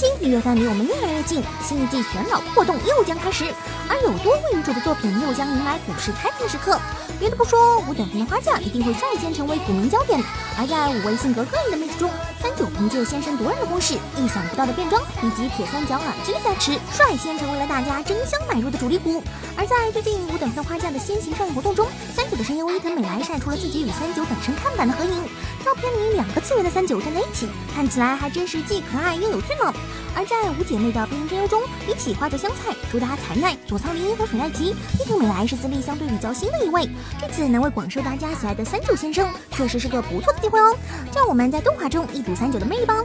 近一月份离我们越来越近，新一季选老活动又将开始，而有多位女主的作品又将迎来股市开盘时刻。别的不说，五等分的花嫁一定会率先成为股民焦点。而在五位性格各异的妹子中，三九凭借先声夺人的攻势、意想不到的变装以及铁三角耳机的加持，率先成为了大家争相买入的主力股。而在最近五等分花嫁的先行上映活动中，三九的声优伊藤美来晒出了自己与三九本身看板的合影，照片里两个刺猬的三九站在一起，看起来还真是既可爱又有趣呢。而在五姐妹的变身声优中，比起花泽香菜、主打彩奈、佐仓绫和水濑吉，伊藤美来是资历相对比较新的一位。这次能为广受大家喜爱的三九先生，确实是个不错的机会哦。让我们在动画中一睹三九的魅力吧。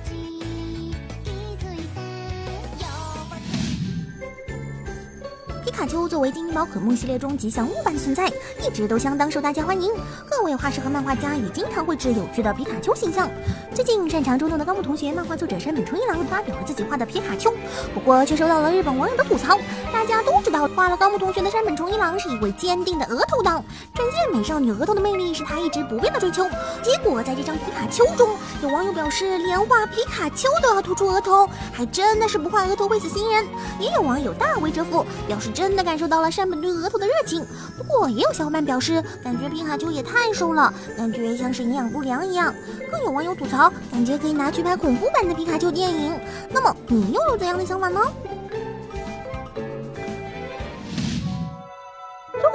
卡丘作为精灵宝可梦系列中吉祥物般的存在，一直都相当受大家欢迎。各位画师和漫画家也经常绘制有趣的皮卡丘形象。最近擅长捉弄的高木同学，漫画作者山本春一郎发表了自己画的皮卡丘，不过却受到了日本网友的吐槽。大家都知，画了高木同学的山本崇一郎是一位坚定的额头党，展现美少女额头的魅力是他一直不变的追求。结果在这张皮卡丘中，有网友表示，连画皮卡丘都要突出额头，还真的是不画额头会死新人。也有网友大为折服，表示真的感受到了山本对额头的热情。不过也有小伙伴表示，感觉皮卡丘也太瘦了，感觉像是营养不良一样。更有网友吐槽，感觉可以拿去拍恐怖版的皮卡丘电影。那么你又有怎样的想法呢？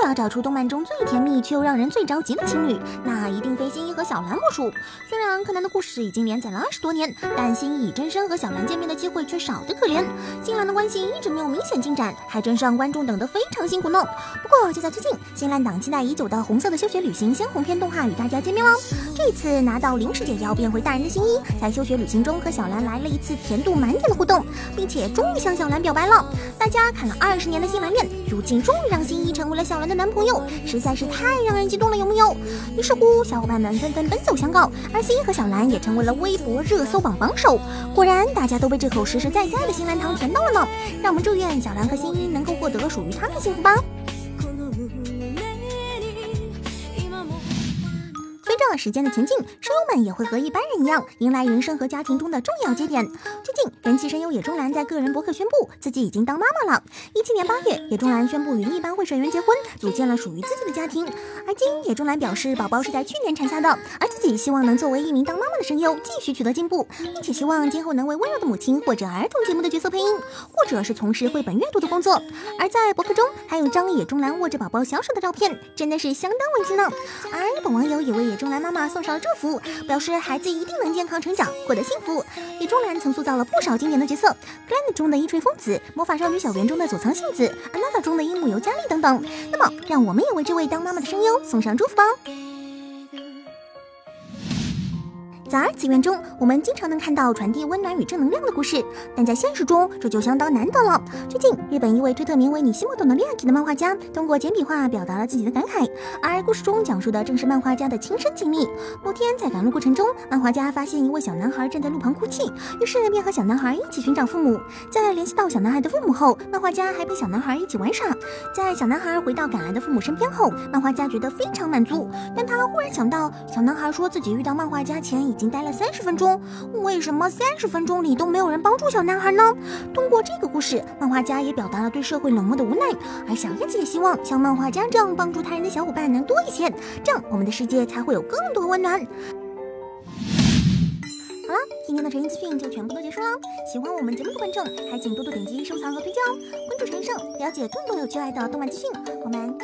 果要找出动漫中最甜蜜却又让人最着急的情侣，那一定非新一和小兰莫属。虽然柯南的故事已经连载了二十多年，但新一与真身和小兰见面的机会却少得可怜。新兰的关系一直没有明显进展，还真是让观众等得非常辛苦呢。不过就在最近，新兰党期待已久的《红色的休学旅行》鲜红片动画与大家见面了。这次拿到临时解药变回大人的新一，在休学旅行中和小兰来了一次甜度满点的互动，并且终于向小兰表白了。大家看了二十年的新兰恋，如今终于让新一成为了小兰的男朋友，实在是太让人激动了，有木有？于是乎，小伙伴们纷纷奔走相告，而新一和小兰也成为了微博热搜榜榜首。果然，大家都被这口实实在在的新兰糖甜到了呢。让我们祝愿小兰和新一能够获得属于他们的幸福吧。随着时间的前进，声优们也会和一般人一样，迎来人生和家庭中的重要节点。最近，人气声优野中兰在个人博客宣布自己已经当妈妈了。一七年八月，野中兰宣布与一班会社员结婚，组建了属于自己的家庭。而今，野中兰表示，宝宝是在去年产下的，而自己希望能作为一名当妈妈的声优继续取得进步，并且希望今后能为温柔的母亲或者儿童节目的角色配音，或者是从事绘本阅读的工作。而在博客中，还有张野中兰握着宝宝小手的照片，真的是相当温馨呢。而日本网友也为野中兰妈妈送上了祝福，表示孩子一定能健康成长，获得幸福。李中兰曾塑造了不少经典的角色，《Grand》中的一锤风子，《魔法少女小圆》中的佐仓杏子，《Another》中的樱木由加利等等。那么，让我们也为这位当妈妈的声优送上祝福吧。在二次元中，我们经常能看到传递温暖与正能量的故事，但在现实中这就相当难得了。最近，日本一位推特名为“你西莫懂的恋爱体”的漫画家，通过简笔画表达了自己的感慨，而故事中讲述的正是漫画家的亲身经历。某天在赶路过程中，漫画家发现一位小男孩站在路旁哭泣，于是便和小男孩一起寻找父母。在联系到小男孩的父母后，漫画家还陪小男孩一起玩耍。在小男孩回到赶来的父母身边后，漫画家觉得非常满足，但他忽然想到，小男孩说自己遇到漫画家前已。已经待了三十分钟，为什么三十分钟里都没有人帮助小男孩呢？通过这个故事，漫画家也表达了对社会冷漠的无奈，而小叶子也希望像漫画家这样帮助他人的小伙伴能多一些，这样我们的世界才会有更多温暖。好了，今天的晨音资讯就全部都结束了。喜欢我们节目的观众，还请多多点击收藏和推荐哦。关注陈胜，了解更多有趣爱的动漫资讯。我们。